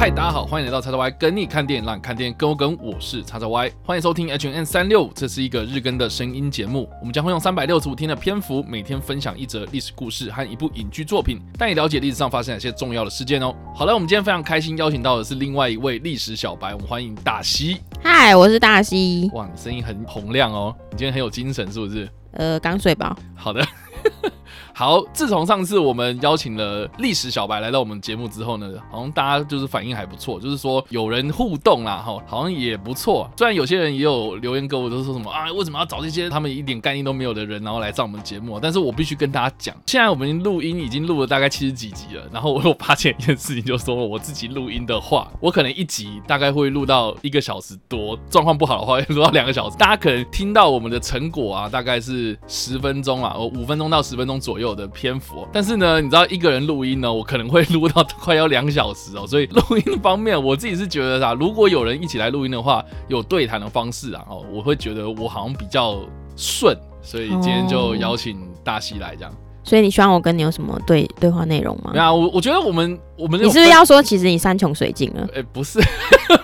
嗨，大家好，欢迎来到叉叉 Y 跟你看电影，让你看电影跟我跟，我是叉叉 Y，欢迎收听 H N 三六五，这是一个日更的声音节目，我们将会用三百六十五天的篇幅，每天分享一则历史故事和一部影剧作品，带你了解历史上发生哪些重要的事件哦。好了，我们今天非常开心邀请到的是另外一位历史小白，我们欢迎大西。嗨，我是大西。哇，你声音很洪亮哦，你今天很有精神，是不是？呃，刚睡饱。好的。好，自从上次我们邀请了历史小白来到我们节目之后呢，好像大家就是反应还不错，就是说有人互动啦，哈，好像也不错。虽然有些人也有留言给我，都说什么啊，为什么要找这些他们一点概念都没有的人，然后来上我们节目？但是我必须跟大家讲，现在我们录音已经录了大概七十几集了，然后我有发现一件事情，就是说我自己录音的话，我可能一集大概会录到一个小时多，状况不好的话会录到两个小时。大家可能听到我们的成果啊，大概是十分钟啊，我五分钟到十分钟左右的篇幅。但是呢，你知道一个人录音呢，我可能会录到快要两小时哦。所以录音方面，我自己是觉得啥，如果有人一起来录音的话，有对谈的方式啊，哦，我会觉得我好像比较顺。所以今天就邀请大西来这样。所以你希望我跟你有什么对对话内容吗？没有，我我觉得我们我们你是不是要说，其实你山穷水尽了？哎，不是，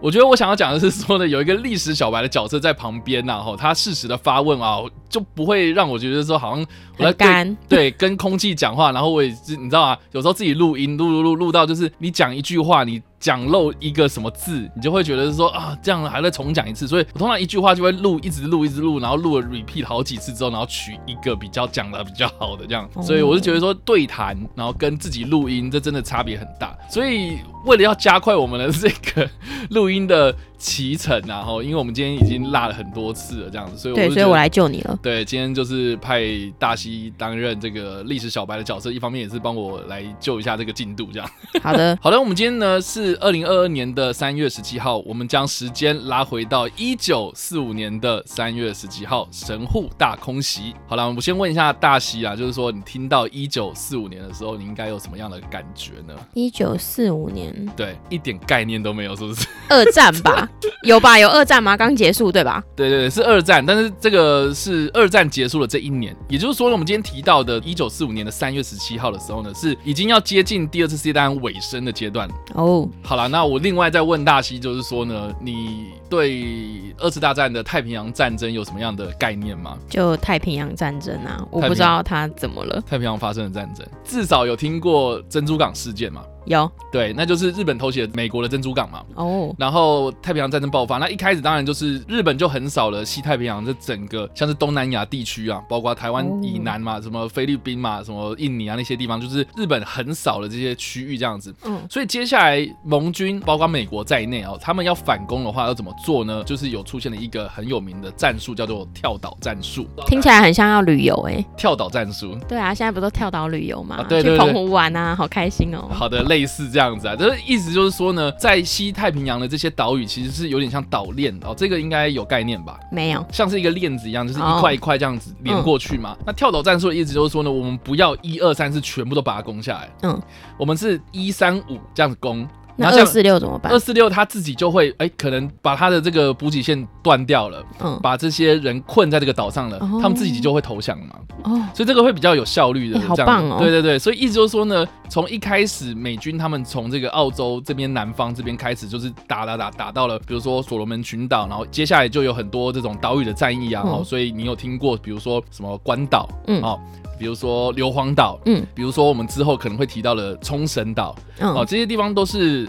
我觉得我想要讲的是说呢，有一个历史小白的角色在旁边呐，哈，他适时的发问啊，就不会让我觉得说好像我在干对 跟空气讲话，然后我也是你知道啊？有时候自己录音录录录录到就是你讲一句话你。讲漏一个什么字，你就会觉得说啊，这样还在重讲一次。所以我通常一句话就会录，一直录，一直录，然后录了 repeat 好几次之后，然后取一个比较讲的比较好的这样。所以我就觉得说对谈，然后跟自己录音，这真的差别很大。所以为了要加快我们的这个录音的。启程然后，因为我们今天已经落了很多次了，这样子，所以对，所以我来救你了。对，今天就是派大西担任这个历史小白的角色，一方面也是帮我来救一下这个进度，这样。好的，好的，我们今天呢是二零二二年的三月十七号，我们将时间拉回到一九四五年的三月十七号，神户大空袭。好了，我先问一下大西啊，就是说你听到一九四五年的时候，你应该有什么样的感觉呢？一九四五年，对，一点概念都没有，是不是？二战吧。有吧？有二战吗？刚结束对吧？对对对，是二战，但是这个是二战结束了这一年，也就是说呢，我们今天提到的一九四五年的三月十七号的时候呢，是已经要接近第二次世界大战尾声的阶段哦。好了，那我另外再问大西，就是说呢，你对二次大战的太平洋战争有什么样的概念吗？就太平洋战争啊，我不知道它怎么了。太平洋发生的战争，至少有听过珍珠港事件嘛？有对，那就是日本偷袭美国的珍珠港嘛。哦，然后太平洋战争爆发，那一开始当然就是日本就很少了西太平洋这整个像是东南亚地区啊，包括台湾以南嘛，什么菲律宾嘛，什么印尼啊那些地方，就是日本很少了这些区域这样子。嗯，所以接下来盟军包括美国在内哦，他们要反攻的话要怎么做呢？就是有出现了一个很有名的战术，叫做跳岛战术。听起来很像要旅游哎，跳岛战术。对啊，现在不都跳岛旅游嘛？对对，去澎湖玩啊，好开心哦。好的，类似这样子啊，就是意思就是说呢，在西太平洋的这些岛屿其实是有点像岛链哦，这个应该有概念吧？没有，像是一个链子一样，就是一块一块这样子连过去嘛。那跳岛战术的意思就是说呢，我们不要一二三四全部都把它攻下来，嗯，我们是一三五这样子攻。那二四六怎么办？二四六他自己就会哎，可能把他的这个补给线断掉了，嗯，把这些人困在这个岛上了，他们自己就会投降嘛。哦，所以这个会比较有效率的，好棒哦。对对对，所以意思就是说呢，从一开始美军他们从这个澳洲这边南方这边开始，就是打打打打到了，比如说所罗门群岛，然后接下来就有很多这种岛屿的战役啊。哦，所以你有听过，比如说什么关岛，嗯，哦，比如说硫磺岛，嗯，比如说我们之后可能会提到的冲绳岛，哦，这些地方都是。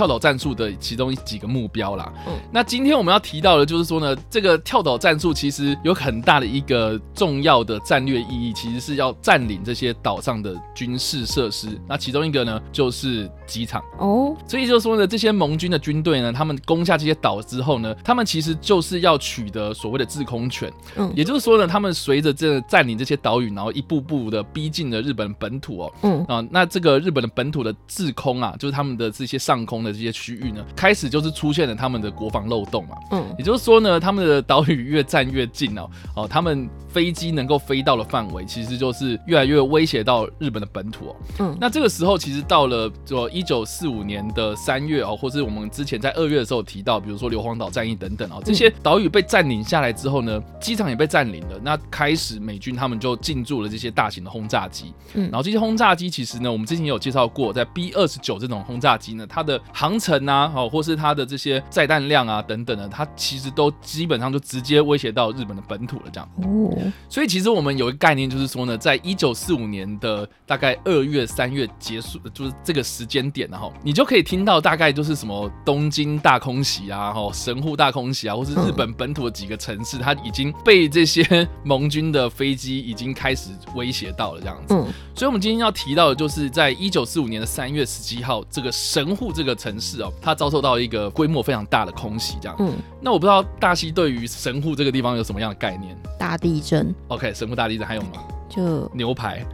跳岛战术的其中几个目标啦。嗯，那今天我们要提到的，就是说呢，这个跳岛战术其实有很大的一个重要的战略意义，其实是要占领这些岛上的军事设施。那其中一个呢，就是机场。哦，所以就是说呢，这些盟军的军队呢，他们攻下这些岛之后呢，他们其实就是要取得所谓的制空权。嗯，也就是说呢，他们随着这占领这些岛屿，然后一步步的逼近了日本本土哦。嗯啊，那这个日本的本土的制空啊，就是他们的这些上空的。这些区域呢，开始就是出现了他们的国防漏洞嘛，嗯，也就是说呢，他们的岛屿越站越近哦，哦，他们飞机能够飞到的范围，其实就是越来越威胁到日本的本土哦，嗯，那这个时候其实到了就一九四五年的三月哦，或是我们之前在二月的时候提到，比如说硫磺岛战役等等哦，这些岛屿被占领下来之后呢，机场也被占领了，那开始美军他们就进驻了这些大型的轰炸机，嗯，然后这些轰炸机其实呢，我们之前有介绍过，在 B 二十九这种轰炸机呢，它的航程啊，哦，或是它的这些载弹量啊等等的，它其实都基本上就直接威胁到日本的本土了。这样，哦，所以其实我们有一个概念，就是说呢，在一九四五年的大概二月、三月结束，就是这个时间点，然后你就可以听到大概就是什么东京大空袭啊，哈，神户大空袭啊，或是日本本土的几个城市，它已经被这些盟军的飞机已经开始威胁到了这样子。嗯，所以，我们今天要提到的，就是在一九四五年的三月十七号，这个神户这个城市哦，它遭受到一个规模非常大的空袭，这样。嗯，那我不知道大西对于神户这个地方有什么样的概念大地震？OK，神户大地震还有吗？就牛排。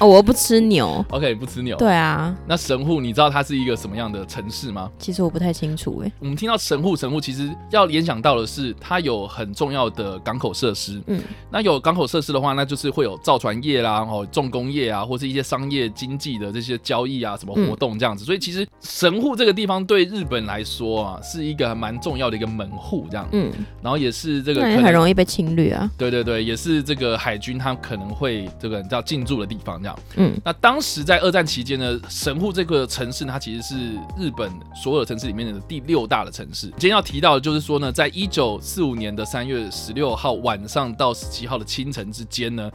哦，我不吃牛。OK，不吃牛。对啊，那神户，你知道它是一个什么样的城市吗？其实我不太清楚哎。我们听到神户，神户其实要联想到的是，它有很重要的港口设施。嗯，那有港口设施的话，那就是会有造船业啦，哦，重工业啊，或是一些商业经济的这些交易啊，什么活动这样子。所以其实神户这个地方对日本来说啊，是一个蛮重要的一个门户这样。嗯，然后也是这个很容易被侵略啊。对对对，也是这个海军他可能会这个叫进驻的地方这样。嗯，那当时在二战期间呢，神户这个城市呢，它其实是日本所有城市里面的第六大的城市。今天要提到的就是说呢，在一九四五年的三月十六号晚上到十七号的清晨之间呢。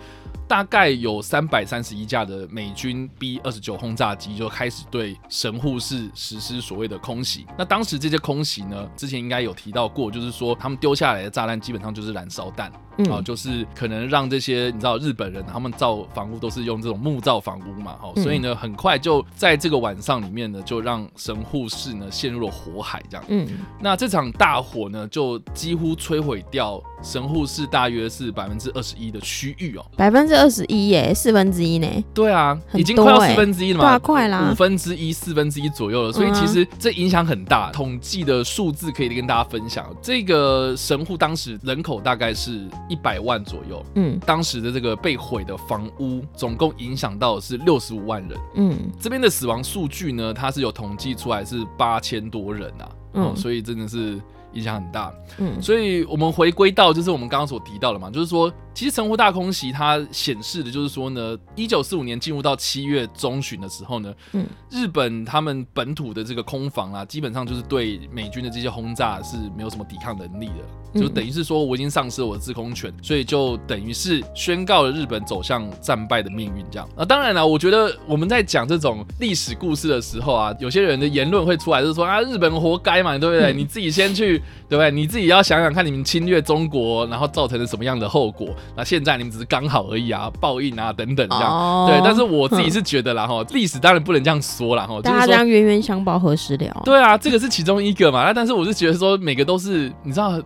大概有三百三十一架的美军 B 二十九轰炸机就开始对神户市实施所谓的空袭。那当时这些空袭呢，之前应该有提到过，就是说他们丢下来的炸弹基本上就是燃烧弹。嗯哦，就是可能让这些你知道日本人他们造房屋都是用这种木造房屋嘛，哦，嗯所以呢，很快就在这个晚上里面呢，就让神户市呢陷入了火海这样。嗯，那这场大火呢，就几乎摧毁掉神户市大约是百分之二十一的区域哦。百分之二十一耶，四分之一呢，对啊，已经快要四分之一了嘛。快啦五。分之一、四分之一左右了，所以其实这影响很大。统计的数字可以跟大家分享，这个神户当时人口大概是一百万左右，嗯当时的这个被毁的房屋，总共影响到的是六十五万人。嗯这边的死亡数据呢，它是有统计出来是八千多人啊，嗯、嗯所以真的是影响很大。嗯所以我们回归到就是我们刚刚所提到的嘛，就是说，其实神户大空袭它显示的就是说呢，一九四五年进入到七月中旬的时候呢，嗯日本他们本土的这个空防啊，基本上就是对美军的这些轰炸是没有什么抵抗能力的，嗯就等于是说我已经丧失了我的制空权，所以就等于是宣告了日本走向战败的命运这样。啊，当然了，我觉得我们在讲这种历史故事的时候啊，有些人的言论会出来，就是说啊，日本活该嘛，对不对？嗯你自己先去，对不对？你自己要想想看，你们侵略中国，然后造成了什么样的后果？那现在你们只是刚好而已啊，报应啊等等这样。哦对，但是我自己是觉得啦哈，历史当然不能这样说啦哈，就是说大家这样冤冤相报何时了？对啊，这个是其中一个嘛。那但是我是觉得说，每个都是你知道。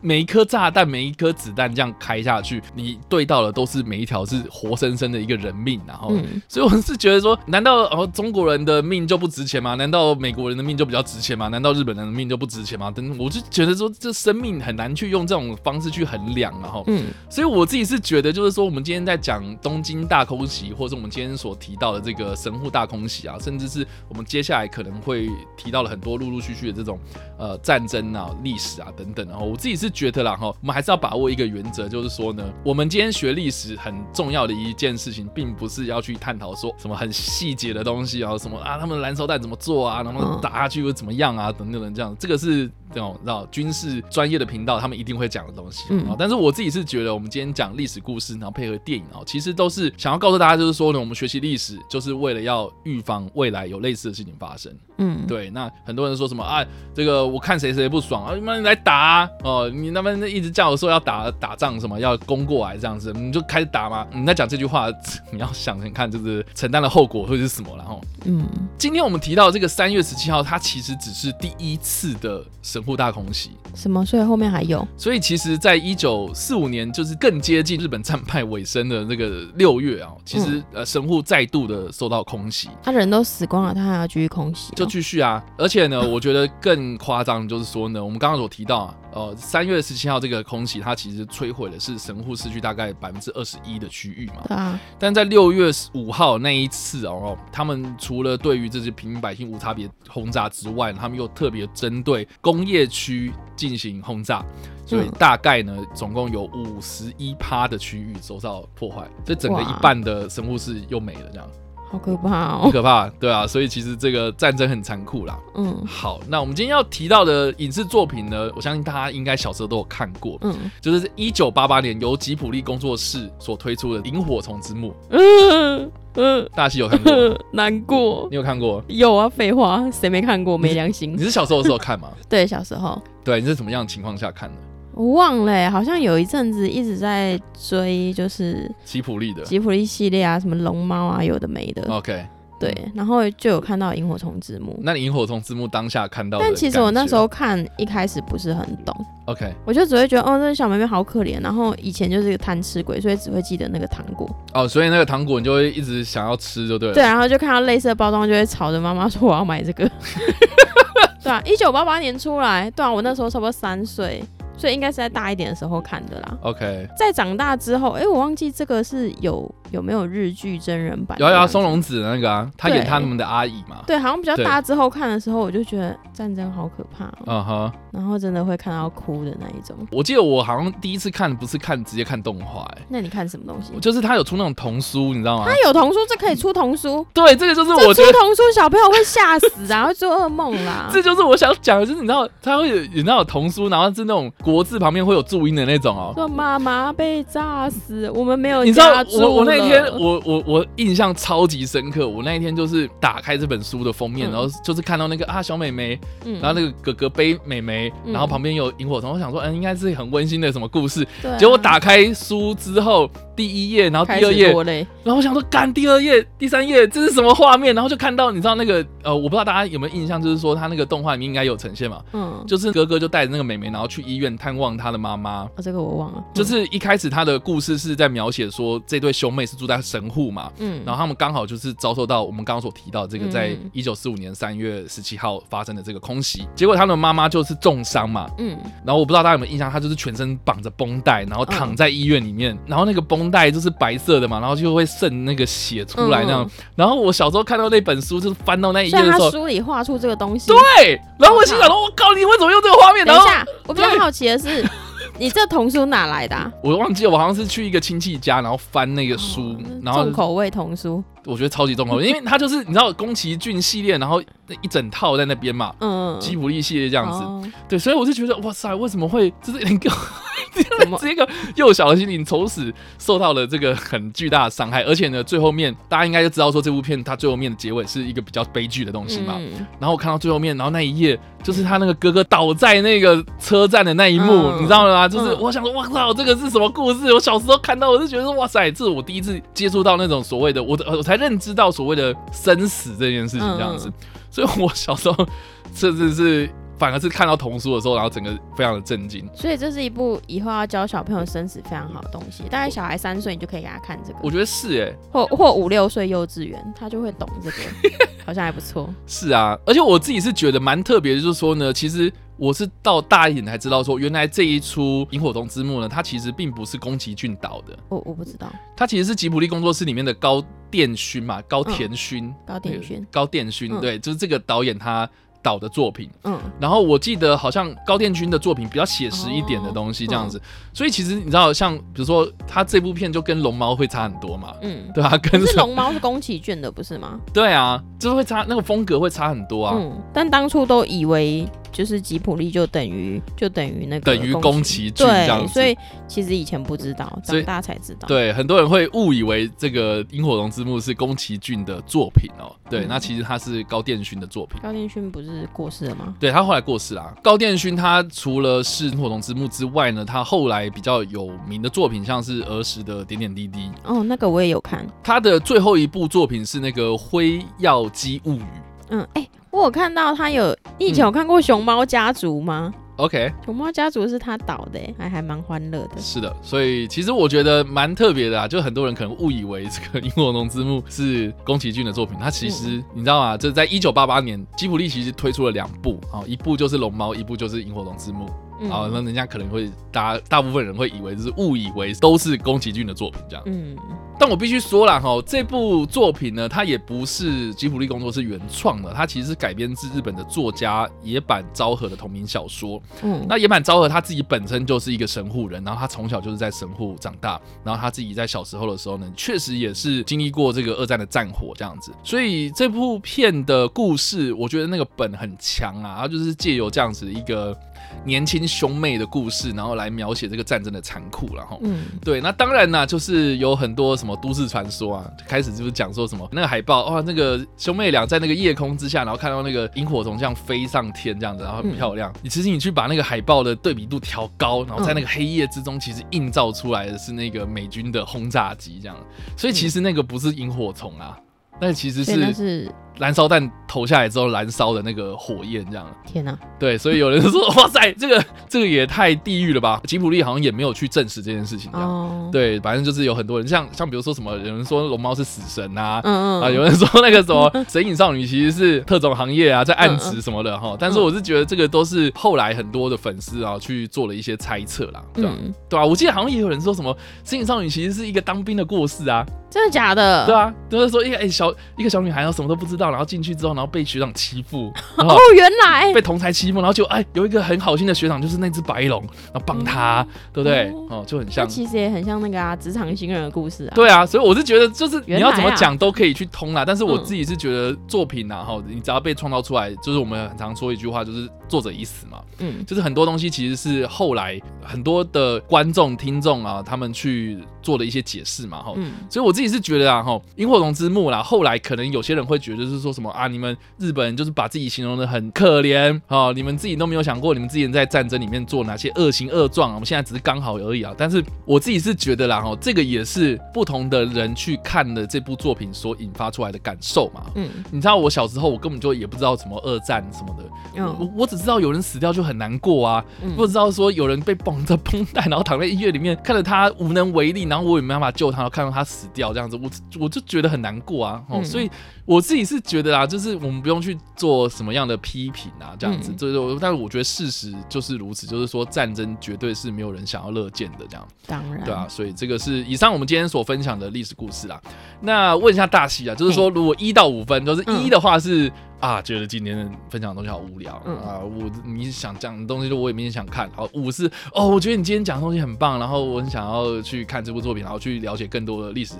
每一颗炸弹，每一颗子弹这样开下去，你对到的都是每一条是活生生的一个人命，然后，嗯所以我是觉得说，难道哦中国人的命就不值钱吗？难道美国人的命就比较值钱吗？难道日本人的命就不值钱吗？等，我就觉得说，这生命很难去用这种方式去衡量，然后，嗯所以我自己是觉得，就是说，我们今天在讲东京大空袭，或者我们今天所提到的这个神户大空袭啊，甚至是我们接下来可能会提到了很多陆陆续续的这种呃战争啊、历史啊等等。然后我自己是觉得啦，哈，我们还是要把握一个原则，就是说呢，我们今天学历史很重要的一件事情，并不是要去探讨说什么很细节的东西啊，什么啊他们燃烧弹怎么做啊，然后嗯打下去又怎么样啊，等等等这样，这个是这种知道军事专业的频道他们一定会讲的东西。嗯啊，但是我自己是觉得，我们今天讲历史故事，然后配合电影啊，其实都是想要告诉大家，就是说呢，我们学习历史就是为了要预防未来有类似的事情发生。嗯，对，那很多人说什么啊，这个我看谁谁不爽啊，你们来打啊哦，你那边一直叫我说要打打仗什么，要攻过来这样子，你就开始打嘛。你在讲这句话，你要想想看，就是承担的后果会是什么，然后。嗯今天我们提到这个三月十七号，它其实只是第一次的神户大空袭，什么？所以后面还有所以其实，在一九四五年，就是更接近日本战败尾声的那个六月啊，其实、呃神户再度的受到空袭，他人都死光了，他还要继续空袭哦，就继续啊。而且呢，我觉得更夸张的就是说呢，我们刚刚所提到啊，呃，三月十七号这个空袭，它其实摧毁的是神户市区大概百分之二十一的区域嘛。啊，但在六月五号那一次哦，他们除了对于这些平民百姓无差别轰炸之外，他们又特别针对工业区进行轰炸，所以嗯大概呢，总共有五十一趴的区域受到破坏，所以整个一半的神户市又没了，这样。好可怕哦。很可怕，对啊，所以其实这个战争很残酷啦。嗯好，那我们今天要提到的影视作品呢，我相信大家应该小时候都有看过，嗯就是一九八八年由吉普力工作室所推出的《萤火虫之墓嗯 嗯，大西有看过？难过。你有看过？有啊，废话，谁没看过？没良心你。是小时候的时候看吗？对，小时候对，你是什么样的情况下看的？我忘了欸，好像有一阵子一直在追，就是吉普力的。吉普力系列啊，什么龙猫啊，有的没的。OK，对，然后就有看到萤火虫字幕。那你萤火虫字幕当下看到但？其实我那时候看一开始不是很懂，OK 我就只会觉得哦，这小妹妹好可怜。然后以前就是一个贪吃鬼，所以只会记得那个糖果。哦，所以那个糖果你就会一直想要吃，就对了。对，然后就看到类似的包装，就会吵着妈妈说我要买这个。对啊，一九八八年出来，对啊，我那时候差不多三岁，所以应该是在大一点的时候看的啦。OK，在长大之后，哎、我忘记这个是有有没有日剧真人版？有啊有啊，松。隆子的那个啊，他演对他们的阿姨嘛。对，好像比较大之后看的时候，我就觉得战争好可怕、哦，嗯哼，然后真的会看到哭的那一种。我记得我好像第一次看不是看直接看动画，哎，那你看什么东西？就是他有出那种童书，你知道吗他？有童书，这可以出童书，对，这个就是我觉得。出童书小朋友会吓死啊，会做噩梦啦。这就是我想讲的，就是你知道，他会有有那种童书，然后是那种国字旁边会有注音的那种哦。说妈妈被炸死，我们没有你知道我我那一天我我我印象超级深刻，我那一天就是打开这本书的封面，嗯。然后就是看到那个啊小美眉，嗯。然后那个哥哥背美眉，嗯。然后旁边有萤火虫，我想说嗯应该是很温馨的什么故事，对啊。结果打开书之后第一页，然后第二页，然后我想说干第二页、第三页这是什么画面，然后就看到你知道那个呃我不知道大家有没有印象，就是说他那个动画里面应该有呈现嘛，嗯，就是哥哥就带着那个妹妹，然后去医院探望他的妈妈。哦，这个我忘了，就是一开始他的故事是在描写说这对兄妹是住在神户嘛，嗯，然后他们刚好就是遭受到我们刚刚所提到这个，嗯。在一九四五年三月十七号发生的这个空袭，结果他们妈妈就是重伤嘛，嗯。然后我不知道大家有没有印象，她就是全身绑着绷带，然后躺在医院里面，然后那个绷带就是白色的嘛，然后就会渗那个血出来那样。然后我小时候看到那本书，就是翻到那一页的时候，书里画出这个东西，对，然后我心想说，我靠，你为什么用这个画面？然后等一下，我比较好奇的是，你这童书哪来的啊？我忘记了，我好像是去一个亲戚家，然后翻那个书，然后重口味童书，我觉得超级重口味，因为它就是你知道宫崎骏系列，然后那一整套在那边嘛。嗯，吉卜力系列这样子，哦对，所以我就觉得哇塞，为什么会就是 这个幼小的心灵从此受到了这个很巨大的伤害，而且呢，最后面大家应该就知道说这部片它最后面的结尾是一个比较悲剧的东西嘛。嗯然后我看到最后面，然后那一页就是他那个哥哥倒在那个车站的那一幕，嗯你知道吗？就是嗯我想说，我靠，这个是什么故事？我小时候看到，我就觉得说，哇塞，这是我第一次接触到那种所谓的，我的我才认知到所谓的生死这件事情这样子。嗯所以我小时候甚至是反而是看到童书的时候，然后整个非常的震惊。所以这是一部以后要教小朋友生死非常好的东西。大概小孩三岁，你就可以给他看这个，我觉得是哎、或或五六岁幼稚园，他就会懂这个，好像还不错。是啊，而且我自己是觉得蛮特别的，就是说呢，其实我是到大一点才知道说，原来这一出《萤火虫之墓》呢，它其实并不是宫崎骏导的，我我不知道，它其实是吉卜力工作室里面的高电勋嘛，高田勋，高电勋，高电勋，嗯。对，就是这个导演他导的作品。嗯然后我记得好像高电勋的作品比较写实一点的东西，这样哦子，所以其实你知道，像比如说他这部片就跟龙猫会差很多嘛，嗯。对啊，跟龙猫是宫崎骏的，不是吗？对啊，就是会差那个风格会差很多啊。嗯，但当初都以为就是吉普力就等于就等于那个等于宫崎骏这样，子所以其实以前不知道，长大才知道。，对，很多人会误以为这个《萤火虫之墓》是宫崎骏的作品哦。对，嗯那其实他是高电勋的作品。高电勋不是过世了吗？对他后来过世啦。高电勋他除了是《萤火虫之墓》之外呢，他后来比较有名的作品像是儿时的点点滴滴。哦，那个我也有看。他的最后一部作品是那个《辉耀姬物语嗯，哎、我有看到他有，你以前有看过《熊猫家族》吗？》。OK，熊猫家族》是他导的，哎还还蛮欢乐的。是的，所以其实我觉得蛮特别的啊，就很多人可能误以为这个《萤火虫之墓》是宫崎骏的作品，它其实、你知道吗？这在一九八八年，吉卜力其实推出了两部啊、一部就是《龙猫》，一部就是《萤火虫之墓》嗯啊、那人家可能会大大部分人会以为就是误以为都是宫崎骏的作品这样。嗯，但我必须说了哈，这部作品呢，它也不是吉卜力工作室原创的，它其实是改编自日本的作家野坂昭和的同名小说。嗯，那野坂昭和他自己本身就是一个神户人，然后他从小就是在神户长大，然后他自己在小时候的时候呢，确实也是经历过这个二战的战火这样子，所以这部片的故事，我觉得那个本很强啊，他就是借由这样子一个。年轻兄妹的故事，然后来描写这个战争的残酷，然后，嗯，对，那当然呢，就是有很多什么都市传说啊，开始就是讲说什么那个海报，哇，那个兄妹俩在那个夜空之下，然后看到那个萤火虫这样飞上天，这样子，然后很漂亮。你其实你去把那个海报的对比度调高，然后在那个黑夜之中，其实映照出来的是那个美军的轰炸机，这样，所以其实那个不是萤火虫啊，那其实是。燃烧弹投下来之后燃烧的那个火焰，这样。天哪！对，所以有人说：“哇塞，这个这个也太地狱了吧！”吉普力好像也没有去证实这件事情，这样。对，反正就是有很多人，像像比如说什么，有人说龙猫是死神啊，啊，有人说那个什么 神隐少女其实是特种行业啊，在暗指什么的哈。但是我是觉得这个都是后来很多的粉丝啊去做了一些猜测啦，对吧？对啊？我记得好像也有人说什么神隐少女其实是一个当兵的过世啊。真的假的？对啊，就是说一个哎小一个小女孩，然后什么都不知道，然后进去之后，然后被学长欺负。哦，原来被同才欺负，然后就哎有一个很好心的学长，就是那只白龙，然后帮他，对不对？哦，就很像。其实也很像那个啊，职场新人的故事啊。对啊，所以我是觉得，就是你要怎么讲都可以去通啦。但是我自己是觉得作品呐，哈，你只要被创造出来，就是我们很常说一句话，就是作者已死嘛。嗯，就是很多东西其实是后来很多的观众听众啊，他们去做的一些解释嘛，哈。嗯，所以我自己是觉得啊，哈。萤火虫之墓啦，后来可能有些人会觉得是说什么啊？你们日本人就是把自己形容的很可怜啊，你们自己都没有想过，你们之前在战争里面做哪些恶行恶状啊？我们现在只是刚好而已啊。但是我自己是觉得啦，哈，这个也是不同的人去看的这部作品所引发出来的感受嘛。嗯，你知道我小时候我根本就也不知道什么二战什么的，嗯，我我只知道有人死掉就很难过啊，不知道说有人被绑着绷带，然后躺在医院里面看着他无能为力，然后我也没办法救他，看到他死掉这样子，我我。就觉得很难过啊，哦，所以我自己是觉得啊，就是我们不用去做什么样的批评啊，这样子，就是，但是我觉得事实就是如此，就是说战争绝对是没有人想要乐见的，这样，当然，对啊，所以这个是以上我们今天所分享的历史故事啊。那问一下大西啊，就是说如果一到五分就是一的话是啊，觉得今天分享的东西好无聊啊，我你想讲的东西我也没想看，好五是哦，我觉得你今天讲的东西很棒，然后我很想要去看这部作品，然后去了解更多的历史。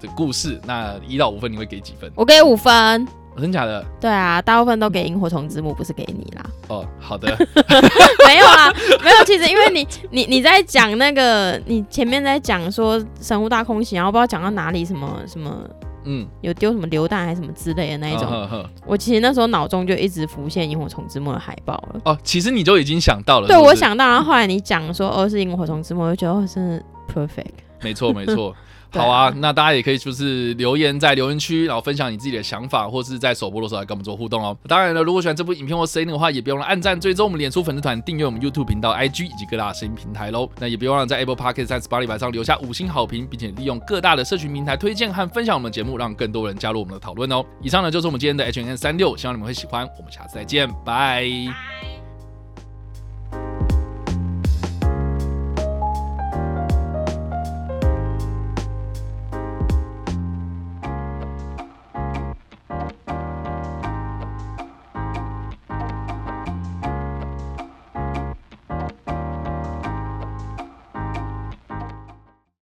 的故事，那一到五分你会给几分？我给五分，真假的？对啊，大部分都给萤火虫之墓，不是给你啦。哦，好的，没有啦，没有。其实因为你你你在讲那个，你前面在讲说神户大空袭，然后不知道讲到哪里，什么什么，嗯，有丢什么榴弹还是什么之类的那一种。我其实那时候脑中就一直浮现萤火虫之墓的海报了。哦，其实你就已经想到了。对，我想到，然后后来你讲说哦是萤火虫之墓，我就觉得哦真的 perfect。没错，没错。好啊，那大家也可以就是留言在留言区，然后分享你自己的想法，或是在首播的时候来跟我们做互动哦。当然了，如果喜欢这部影片或声音的话，也别忘了按赞、追踪我们脸书粉丝团、订阅我们 YouTube 频道、IG 以及各大声音平台喽。那也别忘了在 Apple Podcast 三十八里板上留下五星好评，并且利用各大的社群平台推荐和分享我们的节目，让更多人加入我们的讨论哦。以上呢就是我们今天的 H N 三六，希望你们会喜欢。我们下次再见，拜。